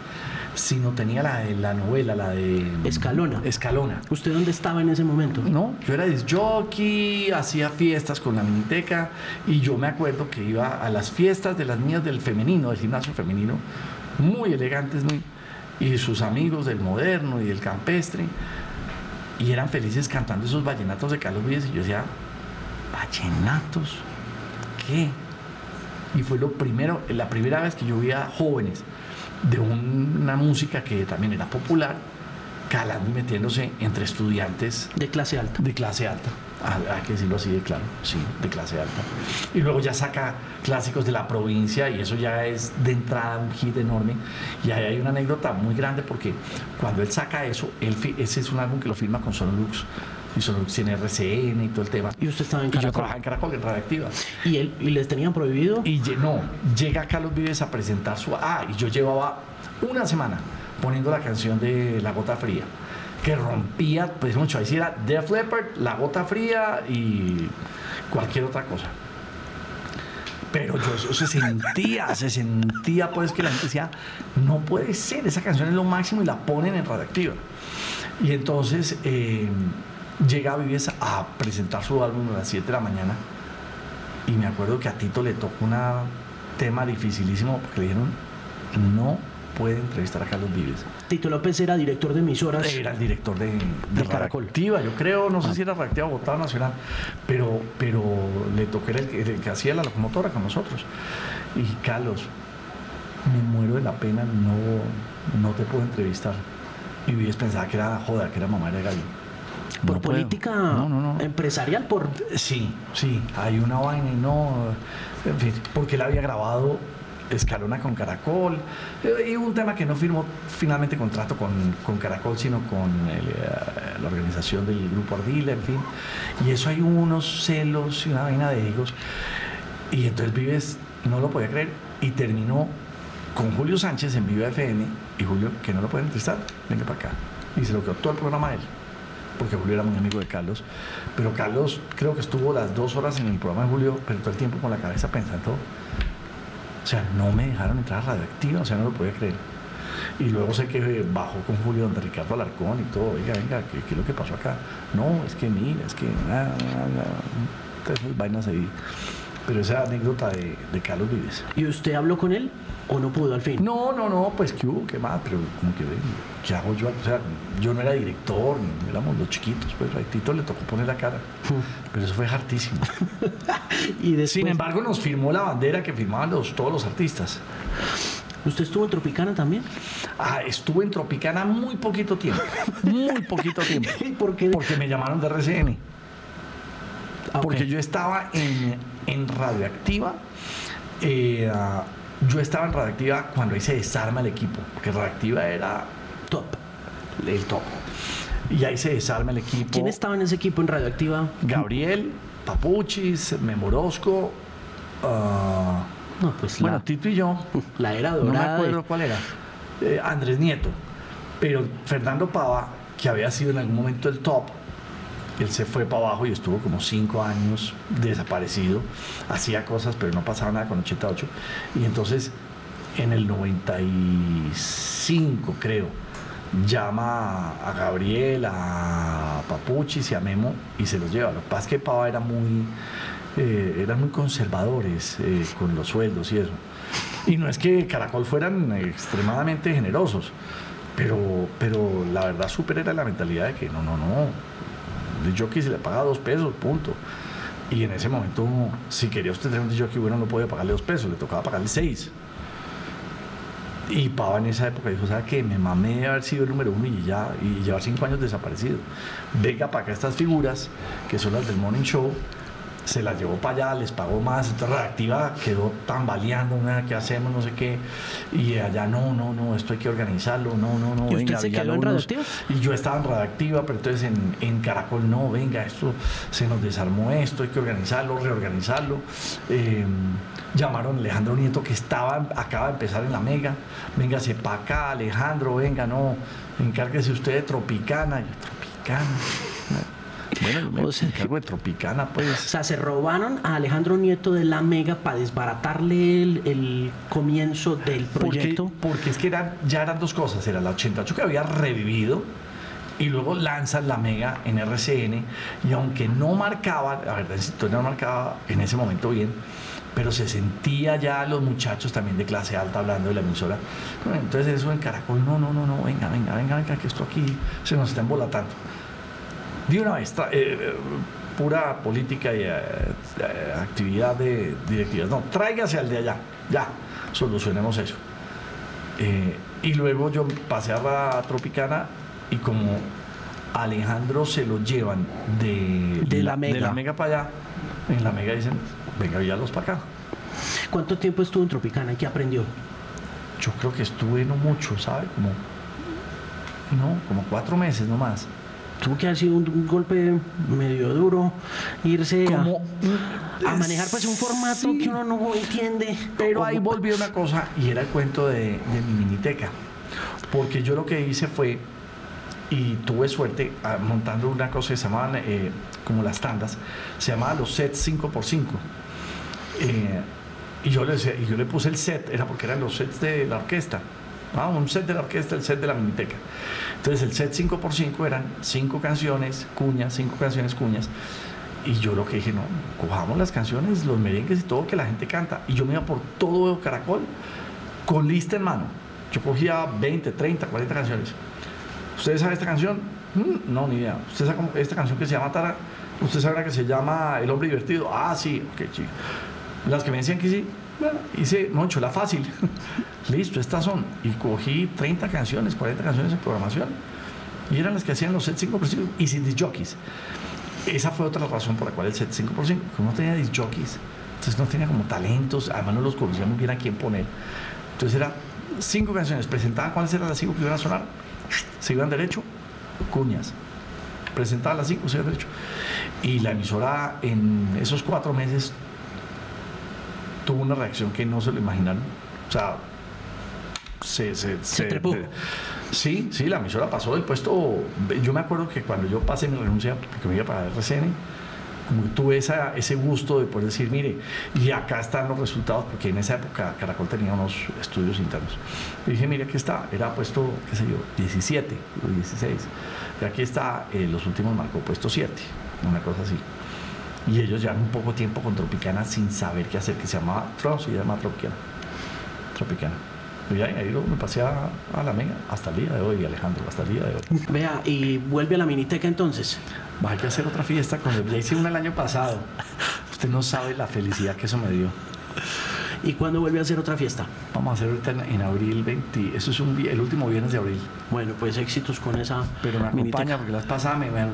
Sino tenía la de la novela, la de Escalona. Escalona. ¿Usted dónde estaba en ese momento? No, yo era jockey, hacía fiestas con la miniteca y yo me acuerdo que iba a las fiestas de las niñas del femenino, del gimnasio femenino, muy elegantes, muy y sus amigos del moderno y del campestre y eran felices cantando esos vallenatos de Carlos Vives y yo decía, vallenatos, ¿qué? Y fue lo primero, la primera vez que yo vi a jóvenes de una música que también era popular, calando y metiéndose entre estudiantes de clase alta. De clase alta, hay que decirlo así de claro, sí, de clase alta. Y luego ya saca clásicos de la provincia y eso ya es de entrada un hit enorme. Y ahí hay una anécdota muy grande porque cuando él saca eso, él, ese es un álbum que lo firma con Sonolux y Sonolux tiene RCN y todo el tema. Y usted estaba en Caracol. Y yo trabajaba en Caracol, en Radioactiva. ¿Y, él, ¿Y les tenían prohibido? Y no, llega Carlos Vives a presentar su... Ah, y yo llevaba una semana poniendo la canción de La Gota Fría, que rompía, pues mucho, ahí sí era Def Leppard, La Gota Fría y cualquier otra cosa. Pero yo se sentía, *laughs* se sentía pues que la gente decía, no puede ser, esa canción es lo máximo y la ponen en radioactiva. Y entonces eh, llega Vives a presentar su álbum a las 7 de la mañana y me acuerdo que a Tito le tocó un tema dificilísimo porque le dijeron, no puede entrevistar a Carlos Vives. Tito López era director de emisoras. Era el director de, de, Caracol. yo creo, no sé Ah. si era Reactiva o Bogotá Nacional, pero, pero le tocó era el, que- el que hacía la locomotora con nosotros. Y Carlos, me muero de la pena, no, no te puedo entrevistar. Y Vives pensaba que era joda, que era mamá de gallo. Por No política No, no, no. empresarial, por Sí, sí, hay una vaina y no. En fin, porque él había grabado Escalona con Caracol. eh, Y un tema que no firmó finalmente contrato con, con Caracol, sino con eh, la organización del Grupo Ardila, en fin. Y eso hay unos celos y una vaina de egos. Y entonces Vives no lo podía creer y terminó con Julio Sánchez en Viva FM. Y Julio, que no lo puede entrevistar, venga para acá. Y se lo todo el programa a él porque Julio era muy amigo de Carlos, pero Carlos creo que estuvo las dos horas en el programa de Julio, pero todo el tiempo con la cabeza pensando, o sea, no me dejaron entrar a Radioactiva, o sea, no lo podía creer. Y luego sé que bajó con Julio donde Ricardo Alarcón y todo, oiga, venga, ¿qué, qué es lo que pasó acá? No, es que mira, es que... todas esas vainas ahí. Pero esa anécdota de, de Carlos Vives. ¿Y usted habló con él o no pudo al fin? No, no, no, pues qué hubo, qué más, pero como que, ven, ¿qué hago yo? O sea, yo no era director, éramos los chiquitos, pues a Tito le tocó poner la cara. *laughs* Pero eso fue hartísimo. *laughs* Y después, Sin embargo, nos firmó la bandera que firmaban los, todos los artistas. ¿usted estuvo en Tropicana también? Ah, estuve en Tropicana muy poquito tiempo. Muy poquito tiempo. *laughs* ¿Y por qué? Porque me llamaron de RCN. Ah. Porque yo estaba en, en Radioactiva. eh, ah, yo estaba en Radioactiva cuando ahí se desarma el equipo. Porque Radioactiva era Top. el top. Y ahí se desarma el equipo. ¿Quién estaba en ese equipo en Radioactiva? Gabriel, Papuchis, Memorosco. ah, No, pues bueno, la, Tito y yo. *laughs* la era No me dorada. acuerdo de- cuál era. Eh, Andrés Nieto. Pero Fernando Pava, que había sido en algún momento el top, él se fue para abajo y estuvo como cinco años desaparecido. Hacía cosas, pero no pasaba nada con 88. Y entonces, en el 95, creo, llama a Gabriel, a Papuchis y a Memo y se los lleva. Lo que pasa es que Pava era muy, eh, eran muy conservadores eh, con los sueldos y eso. Y no es que Caracol fueran extremadamente generosos, pero, pero la verdad súper era la mentalidad de que no, no, no, jockey se le paga dos pesos, punto. Y en ese momento, si quería usted tener un jockey bueno, no podía pagarle dos pesos, le tocaba pagarle seis. Y Pava en esa época dijo, ¿sabe qué? Me mamé de haber sido el número uno y ya, y llevar cinco años desaparecido. Venga para acá estas figuras, que son las del Morning Show, se la llevó para allá, les pagó más, entonces Redactiva quedó tambaleando, nada, ¿qué hacemos? No sé qué, y allá no, no, no, esto hay que organizarlo, no, no, no, ¿Y usted se quedó en Redactiva? Y yo estaba en Redactiva, pero entonces en, en, Caracol no, venga, esto se nos desarmó esto, hay que organizarlo, reorganizarlo. Eh, llamaron a Alejandro Nieto que estaba, acaba de empezar en la Mega, venga, se para acá, Alejandro, venga, no, encárguese usted de Tropicana, yo, Tropicana. Bueno, O sea- encargo de Tropicana, pues. O sea, se robaron a Alejandro Nieto de la Mega para desbaratarle el, el comienzo del Porque, proyecto. porque es que eran, ya eran dos cosas. Era la 88 que había revivido y luego lanzan la Mega en RCN. Y aunque no marcaba, la verdad, si no marcaba en ese momento bien, pero se sentía ya los muchachos también de clase alta hablando de la emisora. Bueno, entonces eso en Caracol, no, no, no, no, venga, venga, venga, venga, que esto aquí se nos está embolatando. De una vez, eh, pura política y eh, eh, actividad de directivas. No, tráigase al de allá, ya, solucionemos eso. Eh, y luego yo pasé a la Tropicana y como Alejandro se lo llevan de, De la Mega. de la Mega para allá, en la Mega dicen, venga, los para acá. ¿Cuánto tiempo estuvo en Tropicana qué aprendió? Yo creo que estuve no mucho, ¿sabe? Como, no, como cuatro meses nomás. Tuvo que haber sido un, un golpe medio duro irse a- manejar pues un formato Sí. que uno no entiende. Pero ahí volvió una cosa y era el cuento de, de mi miniteca. Porque yo lo que hice fue, y tuve suerte montando una cosa que se llamaban eh, como las tandas, se llamaba los sets 5x5. Eh, y, yo le y yo le puse el set, era porque eran los sets de la orquesta. Ah, un set de la orquesta, el set de la miniteca. Entonces el set 5x5 eran cinco canciones, cuñas, cinco canciones, cuñas. Y yo lo que dije, no, cojamos las canciones, los merengues y todo que la gente canta. Y yo me iba por todo Caracol con lista en mano. Yo cogía 20, 30, 40 canciones. ¿Usted sabe esta canción? Mm, No, ni idea. ¿Usted sabe esta canción que se llama Tara? ¿Usted sabe la que se llama El hombre divertido? Ah, sí, ok, chico. Las que me decían que sí, hice, Moncho, la fácil. *laughs* Listo, estas son. Y cogí 30 canciones, 40 canciones en programación. Y eran las que hacían los sets 5x5 y sin disc jockeys. Esa fue otra razón por la cual el set 5x5, que no tenía disc jockeys. Entonces no tenía como talentos, además no los conocía muy bien a quién poner. Entonces era cinco canciones, presentaban cuáles eran las cinco que iban a sonar, se iban derecho, cuñas. Presentaban las cinco, se iban derecho. Y la emisora en esos cuatro meses tuvo una reacción que no se lo imaginaron. O sea, se, se, Se trepó. sí, sí, la emisora pasó del puesto. Yo me acuerdo que cuando yo pasé mi renuncia, porque me iba para RCN, como tuve esa, ese gusto de poder decir, mire, y acá están los resultados, porque en esa época Caracol tenía unos estudios internos. Y dije, mire, aquí está, era puesto, qué sé yo, 17 o 16. Y aquí está, eh, los últimos marcó puesto 7, una cosa así. Y ellos llevan un poco tiempo con Tropicana sin saber qué hacer, que se llamaba Tron, se llama Tropicana. Tropicana. Y ahí, ahí me pasé a, a la mega hasta el día de hoy, Alejandro, hasta el día de hoy. Vea, y vuelve a la miniteca entonces. Va, hay que hacer otra fiesta con el. Ya hice una el año pasado. Usted no sabe la felicidad que eso me dio. ¿Y cuándo vuelve a hacer otra fiesta? Vamos a hacer ahorita en, en abril 20. Eso es un, el último viernes de abril. Bueno, pues éxitos con esa Pero me miniteca. acompaña porque las pasadas me, me-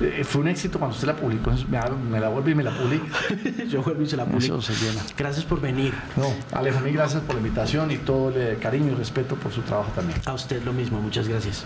eh, fue un éxito cuando usted la publicó. Me, me la vuelve y me la publica. *laughs* Yo vuelvo y se la publico. Eso se llena. Gracias por venir. No, Alejo, mil gracias por la invitación y todo el cariño y respeto por su trabajo también. A usted lo mismo, muchas gracias.